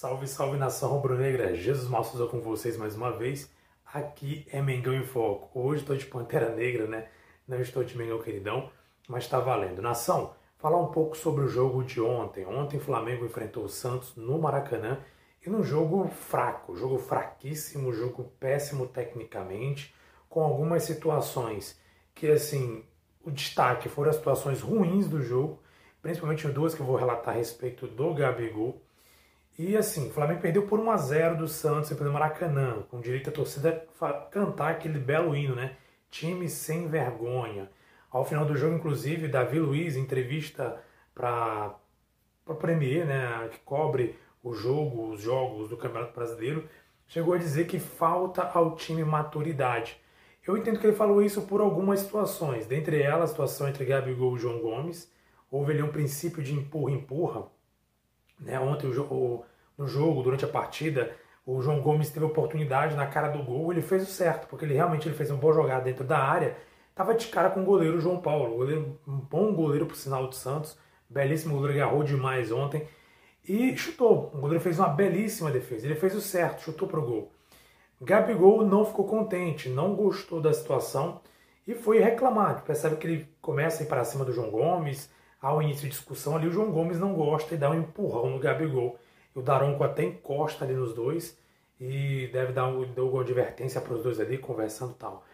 Salve, salve nação rubro-negra! Jesus Mal com vocês mais uma vez. Aqui é Mengão em Foco. Hoje estou de Pantera Negra, né? Não estou de Mengão Queridão, mas está valendo. Nação, falar um pouco sobre o jogo de ontem. Ontem o Flamengo enfrentou o Santos no Maracanã e num jogo fraco, jogo fraquíssimo, jogo péssimo tecnicamente, com algumas situações que, assim, o destaque foram as situações ruins do jogo, principalmente duas que eu vou relatar a respeito do Gabigol e assim, o Flamengo perdeu por 1 a 0 do Santos pelo Maracanã, com direito a torcida cantar aquele belo hino, né? Time sem vergonha. Ao final do jogo, inclusive, Davi Luiz, em entrevista para a Premier, né, que cobre o jogo, os jogos do Campeonato Brasileiro, chegou a dizer que falta ao time maturidade. Eu entendo que ele falou isso por algumas situações, dentre elas a situação entre Gabigol e João Gomes. Houve ali um princípio de empurra-empurra, né? Ontem, o, no jogo, durante a partida, o João Gomes teve oportunidade na cara do gol, ele fez o certo, porque ele realmente ele fez uma boa jogada dentro da área, estava de cara com o goleiro João Paulo, goleiro, um bom goleiro por sinal do Santos, belíssimo goleiro, agarrou demais ontem, e chutou. O goleiro fez uma belíssima defesa, ele fez o certo, chutou para o gol. Gabigol não ficou contente, não gostou da situação e foi reclamar. Percebe que ele começa a ir para cima do João Gomes, ao início de discussão ali, o João Gomes não gosta e dá um empurrão no Gabigol. O Daronco até encosta ali nos dois e deve dar um, uma advertência para os dois ali, conversando tal.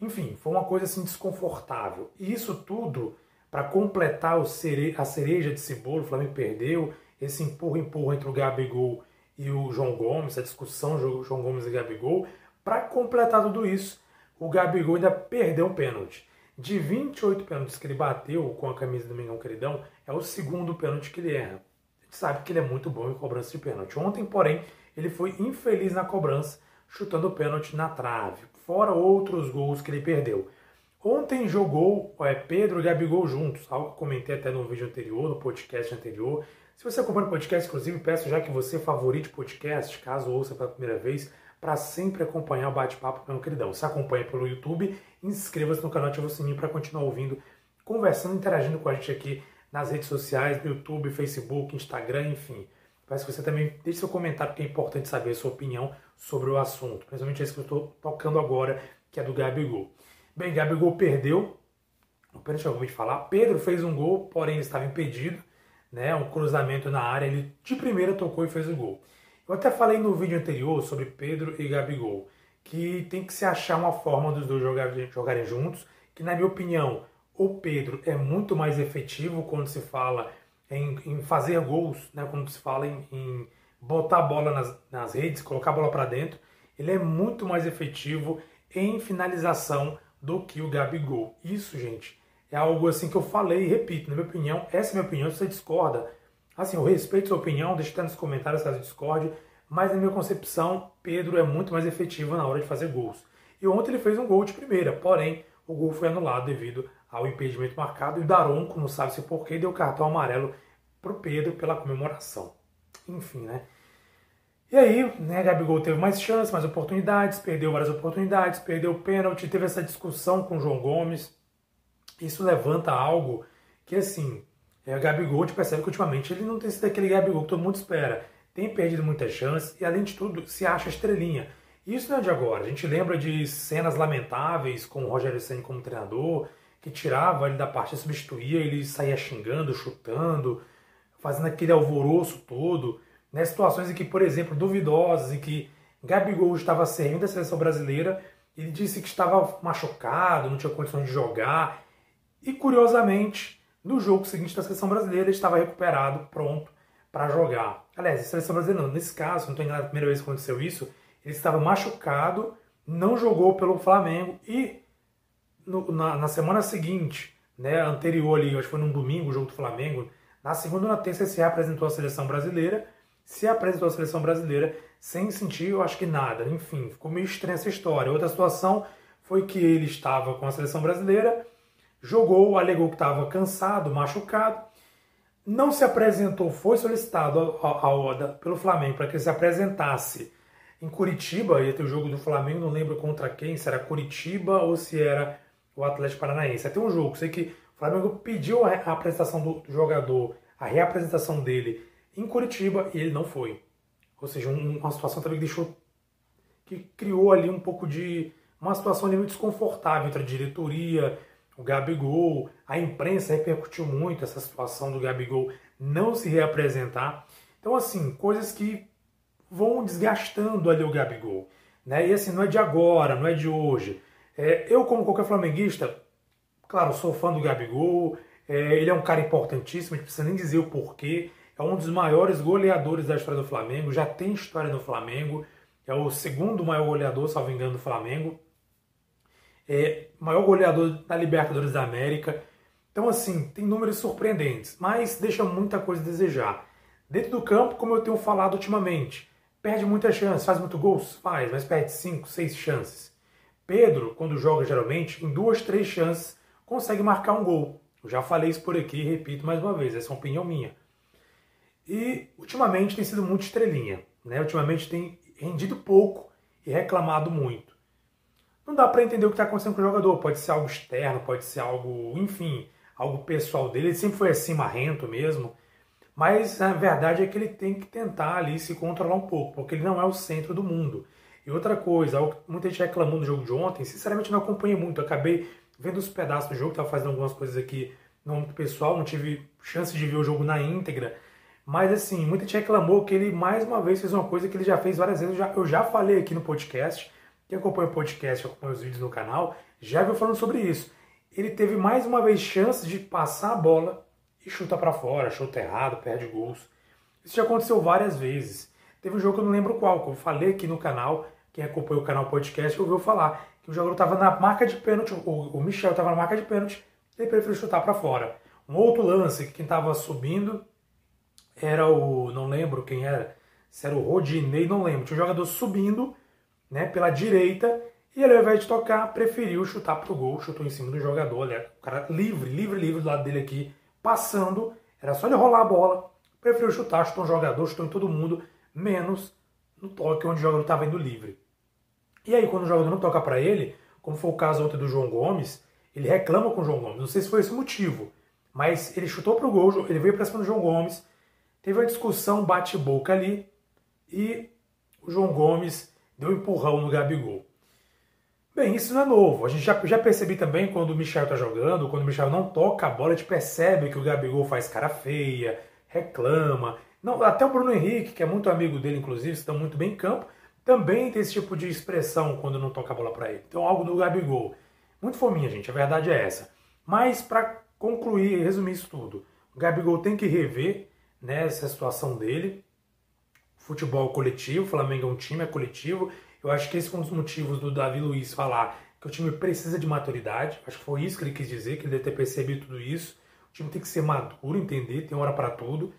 Enfim, foi uma coisa assim desconfortável. E isso tudo, para completar cere a cereja desse bolo, o Flamengo perdeu, esse empurra-empurra entre o Gabigol e o João Gomes, a discussão João Gomes e Gabigol. Para completar tudo isso, o Gabigol ainda perdeu um pênalti. De 28 pênaltis que ele bateu com a camisa do Mengão Queridão, é o segundo pênalti que ele erra. A gente sabe que ele é muito bom em cobrança de pênalti. Ontem, porém, ele foi infeliz na cobrança, chutando o pênalti na trave, fora outros gols que ele perdeu. Ontem jogou é, Pedro e Gabigol juntos, algo que comentei até no vídeo anterior, no podcast anterior. Se você acompanha o podcast, inclusive, peço já que você favorite o podcast, caso ouça pela primeira vez, para sempre acompanhar o bate-papo meu queridão. Se acompanha pelo YouTube, inscreva-se no canal, ativa o sininho para continuar ouvindo, conversando, interagindo com a gente aqui nas redes sociais, no YouTube, Facebook, Instagram, enfim. Peço que você também deixe seu comentário, porque é importante saber a sua opinião sobre o assunto, principalmente esse que eu estou tocando agora, que é do Gabigol. Bem, Gabigol perdeu, o pênalti eu de falar. Pedro fez um gol, porém estava impedido, né? Um cruzamento na área, ele de primeira tocou e fez o gol. Eu até falei no vídeo anterior sobre Pedro e Gabigol, que tem que se achar uma forma dos dois jogarem, juntos, que na minha opinião, o Pedro é muito mais efetivo quando se fala em, em fazer gols, né, quando se fala em, em botar a bola nas, nas redes, colocar a bola para dentro, ele é muito mais efetivo em finalização do que o Gabigol. Isso, gente, é algo assim que eu falei e repito, na minha opinião, essa é a minha opinião, se você discorda, Assim, eu respeito sua opinião, deixe nos comentários caso discorde, mas na minha concepção, Pedro é muito mais efetivo na hora de fazer gols. E ontem ele fez um gol de primeira, porém o gol foi anulado devido ao impedimento marcado e o Daronco, não sabe se porquê, deu cartão amarelo para o Pedro pela comemoração. Enfim, né? E aí, né, Gabigol teve mais chances, mais oportunidades, perdeu várias oportunidades, perdeu o pênalti, teve essa discussão com o João Gomes. Isso levanta algo que, assim, é, o Gabigol, a gente percebe que ultimamente ele não tem sido aquele Gabigol que todo mundo espera. Tem perdido muitas chances e, além de tudo, se acha estrelinha. Isso não é de agora. A gente lembra de cenas lamentáveis com o Rogério Senna como treinador, que tirava ele da partida, substituía, ele saía xingando, chutando, fazendo aquele alvoroço todo. Né? Situações em que, por exemplo, duvidosas, em que Gabigol estava servindo da seleção brasileira, ele disse que estava machucado, não tinha condições de jogar. E, curiosamente, no jogo seguinte da seleção brasileira, ele estava recuperado, pronto para jogar. Aliás, a seleção brasileira não, nesse caso, não estou enganado, a primeira vez que aconteceu isso, ele estava machucado, não jogou pelo Flamengo e no, na, na, semana seguinte, né, anterior ali, acho que foi num domingo o jogo do Flamengo, na segunda ou na terça ele se apresentou à seleção brasileira, se apresentou à seleção brasileira sem sentir, eu acho que nada. Enfim, ficou meio estranha essa história. Outra situação foi que ele estava com a seleção brasileira jogou, alegou que estava cansado, machucado, não se apresentou, foi solicitado ao, ao, pelo Flamengo para que ele se apresentasse em Curitiba, ia ter o jogo do Flamengo, não lembro contra quem, se era Curitiba ou se era o Atlético Paranaense. Até um jogo, sei que o Flamengo pediu a apresentação do jogador, a reapresentação dele em Curitiba e ele não foi. Ou seja, uma situação também que deixou. que criou ali um pouco de. uma situação ali muito desconfortável entre a diretoria, o Gabigol, a imprensa repercutiu muito essa situação do Gabigol não se reapresentar. Então, assim, coisas que vão desgastando ali o Gabigol. Né? E assim, não é de agora, não é de hoje. É, eu, como qualquer flamenguista, claro, sou fã do Gabigol, é, ele é um cara importantíssimo, a gente precisa nem dizer o porquê. É um dos maiores goleadores da história do Flamengo, já tem história no Flamengo, é o segundo maior goleador, salvo engano, do Flamengo. É maior goleador da Libertadores da América. Então, assim, tem números surpreendentes, mas deixa muita coisa a desejar. Dentro do campo, como eu tenho falado ultimamente, perde muitas chances, faz muito gols? Faz, mas perde 5, 6 chances. Pedro, quando joga geralmente, em duas, três chances, consegue marcar um gol. Eu já falei isso por aqui e repito mais uma vez, essa é uma opinião minha. E ultimamente tem sido muito estrelinha, né? Ultimamente tem rendido pouco e reclamado muito. Não dá para entender o que está acontecendo com o jogador. Pode ser algo externo, pode ser algo, enfim, algo pessoal dele. Ele sempre foi assim, marrento mesmo. Mas a verdade é que ele tem que tentar ali se controlar um pouco, porque ele não é o centro do mundo. E outra coisa, muita gente reclamou do jogo de ontem, sinceramente não acompanhei muito, acabei vendo os pedaços do jogo, estava fazendo algumas coisas aqui no âmbito pessoal, não tive chance de ver o jogo na íntegra. Mas assim, muita gente reclamou que ele mais uma vez fez uma coisa que ele já fez várias vezes. Eu já, eu já falei aqui no podcast. Quem acompanha o podcast, acompanha os vídeos no canal, já viu falando sobre isso. Ele teve mais uma vez chance de passar a bola e chuta para fora, chuta errado, perde gols. Isso já aconteceu várias vezes. Teve um jogo que eu não lembro qual, que eu falei aqui no canal, quem acompanha o canal podcast ouviu falar, que o jogador estava na marca de pênalti, o Michel estava na marca de pênalti, ele preferiu chutar para fora. Um outro lance, que quem estava subindo era o, não lembro quem era, se era o Rodinei, não lembro, tinha um jogador subindo né, pela direita e ele, ao invés de tocar, preferiu chutar pro gol, chutou em cima do jogador, né, o cara livre, livre, livre do lado dele aqui, passando, era só ele rolar a bola, preferiu chutar, chutou um jogador, chutou em todo mundo, menos no toque onde o jogador estava indo livre. E aí, quando o jogador não toca para ele, como foi o caso ontem do João Gomes, ele reclama com o João Gomes. Não sei se foi esse o motivo, mas ele chutou pro gol, ele veio para cima do João Gomes, teve uma discussão bate-boca ali e o João Gomes deu um empurrão no Gabigol. Bem, isso não é novo. A gente já, já percebi também quando o Michel tá jogando, quando o Michel não toca a bola, a gente percebe que o Gabigol faz cara feia, reclama. Não, até o Bruno Henrique, que é muito amigo dele, inclusive, estão muito bem em campo, também tem esse tipo de expressão quando não toca a bola para ele. Então, algo do Gabigol. Muito fominha, gente, a verdade é essa. Mas, para concluir e resumir isso tudo, o Gabigol tem que rever né, essa situação dele. Futebol coletivo, o Flamengo é um time, é coletivo. Eu acho que esse foi um dos motivos do Davi Luiz falar que o time precisa de maturidade. Acho que foi isso que ele quis dizer, que ele deve ter percebido tudo isso. O time tem que ser maduro, entender, tem hora para tudo.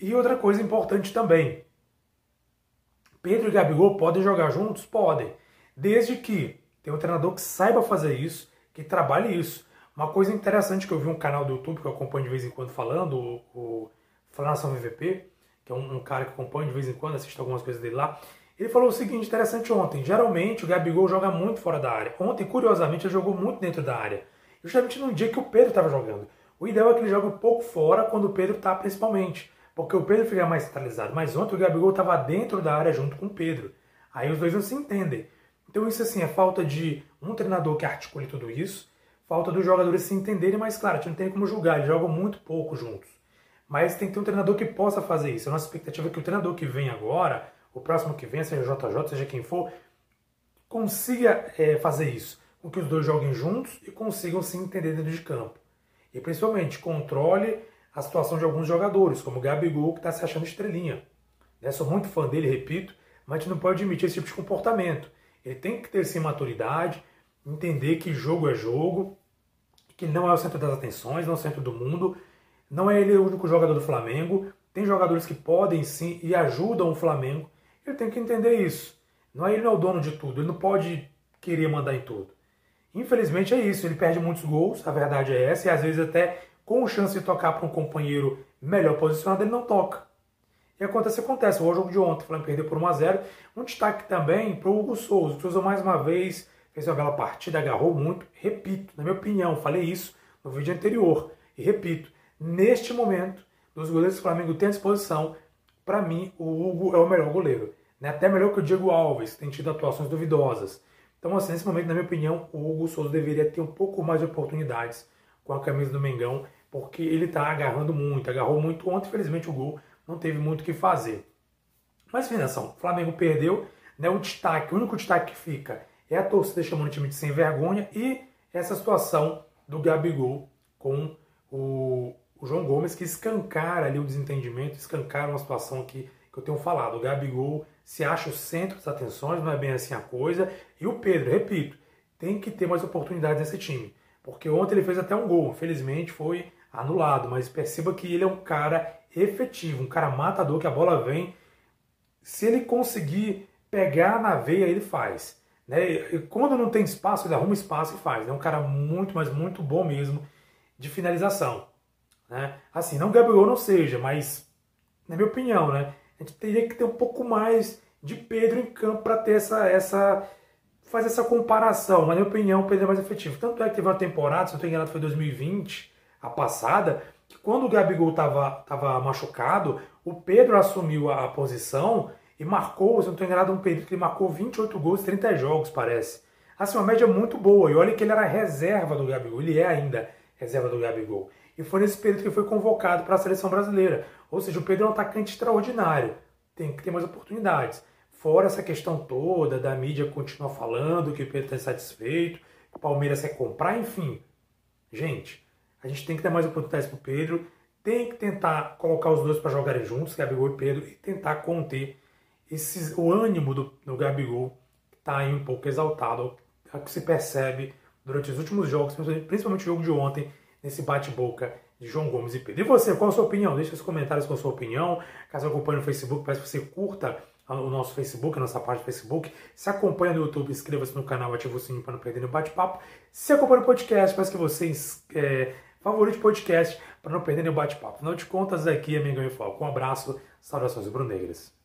E outra coisa importante também. Pedro e Gabigol podem jogar juntos? Podem. Desde que tenha um treinador que saiba fazer isso, que trabalhe isso. Uma coisa interessante que eu vi um canal do YouTube que eu acompanho de vez em quando falando, o, o VVP, que é um, um, cara que acompanha de vez em quando, assiste algumas coisas dele lá, ele falou o seguinte, interessante ontem. Geralmente o Gabigol joga muito fora da área. Ontem, curiosamente, ele jogou muito dentro da área. Justamente no dia que o Pedro estava jogando. O ideal é que ele jogue um pouco fora quando o Pedro está, principalmente. Porque o Pedro fica mais centralizado. Mas ontem o Gabigol estava dentro da área junto com o Pedro. Aí os dois não se entendem. Então isso assim é falta de um treinador que articule tudo isso, falta dos jogadores se entenderem, mas claro, a gente não tem como julgar, eles jogam muito pouco juntos. Mas tem que ter um treinador que possa fazer isso. A nossa expectativa é que o treinador que vem agora, o próximo que vem, seja JJ, seja quem for, consiga é, fazer isso. Com que os dois joguem juntos e consigam se entender dentro de campo. E principalmente controle a situação de alguns jogadores, como o Gabigol, que está se achando estrelinha. Né? Sou muito fã dele, repito, mas a gente não pode admitir esse tipo de comportamento. Ele tem que ter sim maturidade, entender que jogo é jogo, que ele não é o centro das atenções, não é o centro do mundo, não é ele o único jogador do Flamengo. Tem jogadores que podem sim e ajudam o Flamengo. Ele tem que entender isso. Não é ele não é o dono de tudo, ele não pode querer mandar em tudo. Infelizmente é isso, ele perde muitos gols, a verdade é essa, e às vezes até com chance de tocar para um companheiro melhor posicionado, ele não toca. E acontece, acontece. O jogo de ontem, o Flamengo perdeu por 1x0. Um destaque também para o Hugo Souza. O Souza, mais uma vez, fez uma bela partida, agarrou muito. Repito, na minha opinião, falei isso no vídeo anterior. E repito, neste momento, dos goleiros que o Flamengo tem à disposição, para mim, o Hugo é o melhor goleiro. Né? Até melhor que o Diego Alves, que tem tido atuações duvidosas. Então, assim, nesse momento, na minha opinião, o Hugo Souza deveria ter um pouco mais de oportunidades com a camisa do Mengão, porque ele está agarrando muito, agarrou muito ontem, infelizmente o gol não teve muito o que fazer. Mas, Finação, o Flamengo perdeu, né, o destaque, o único destaque que fica é a torcida chamando o time de sem vergonha e essa situação do Gabigol com o, o João Gomes, que escancara ali o desentendimento, escancara uma situação que, que eu tenho falado. O Gabigol se acha o centro das atenções, não é bem assim a coisa. E o Pedro, repito, tem que ter mais oportunidades nesse time. Porque ontem ele fez até um gol, infelizmente foi anulado, mas perceba que ele é um cara efetivo, um cara matador, que a bola vem. Se ele conseguir pegar na veia, ele faz. Né? E quando não tem espaço, ele arruma espaço e faz. É um cara muito, mas muito bom mesmo de finalização. Né? Assim, não Gabriel não seja, mas, na minha opinião, né? a gente teria que ter um pouco mais de Pedro em campo para ter essa, essa. fazer essa comparação. Na minha opinião, o Pedro é mais efetivo. Tanto é que teve uma temporada, se não estou enganado, foi 2020, a passada, que quando o Gabigol estava tava machucado, o Pedro assumiu a posição e marcou, se não estou enganado, um período que marcou 28 gols, 30 jogos, parece. Assim, uma média muito boa. E olha que ele era reserva do Gabigol, ele é ainda reserva do Gabigol. E foi nesse período que ele foi convocado para a seleção brasileira. Ou seja, o Pedro é um atacante extraordinário. Tem que ter mais oportunidades. Fora essa questão toda da mídia continuar falando que o Pedro está insatisfeito, que o Palmeiras quer comprar, enfim. Gente, a gente tem que dar mais oportunidades para o Pedro. Tem que tentar colocar os dois para jogarem juntos, Gabigol e Pedro, e tentar conter esse, o ânimo do, do Gabigol, que está aí um pouco exaltado, que se percebe durante os últimos jogos, principalmente o jogo de ontem, nesse bate-boca de João Gomes e Pedro. E você, qual a sua opinião? Deixe nos comentários com a sua opinião. Caso acompanhe no Facebook, peço que você curta o nosso Facebook, a nossa página do Facebook. Se acompanha no YouTube, inscreva-se no canal, ative o sininho para não perder o bate-papo. Se acompanha no podcast, peço que você é, favorite podcast para não perder o bate-papo. Afinal de contas, aqui é Mengão e Foco. Um abraço, saudações brunegras.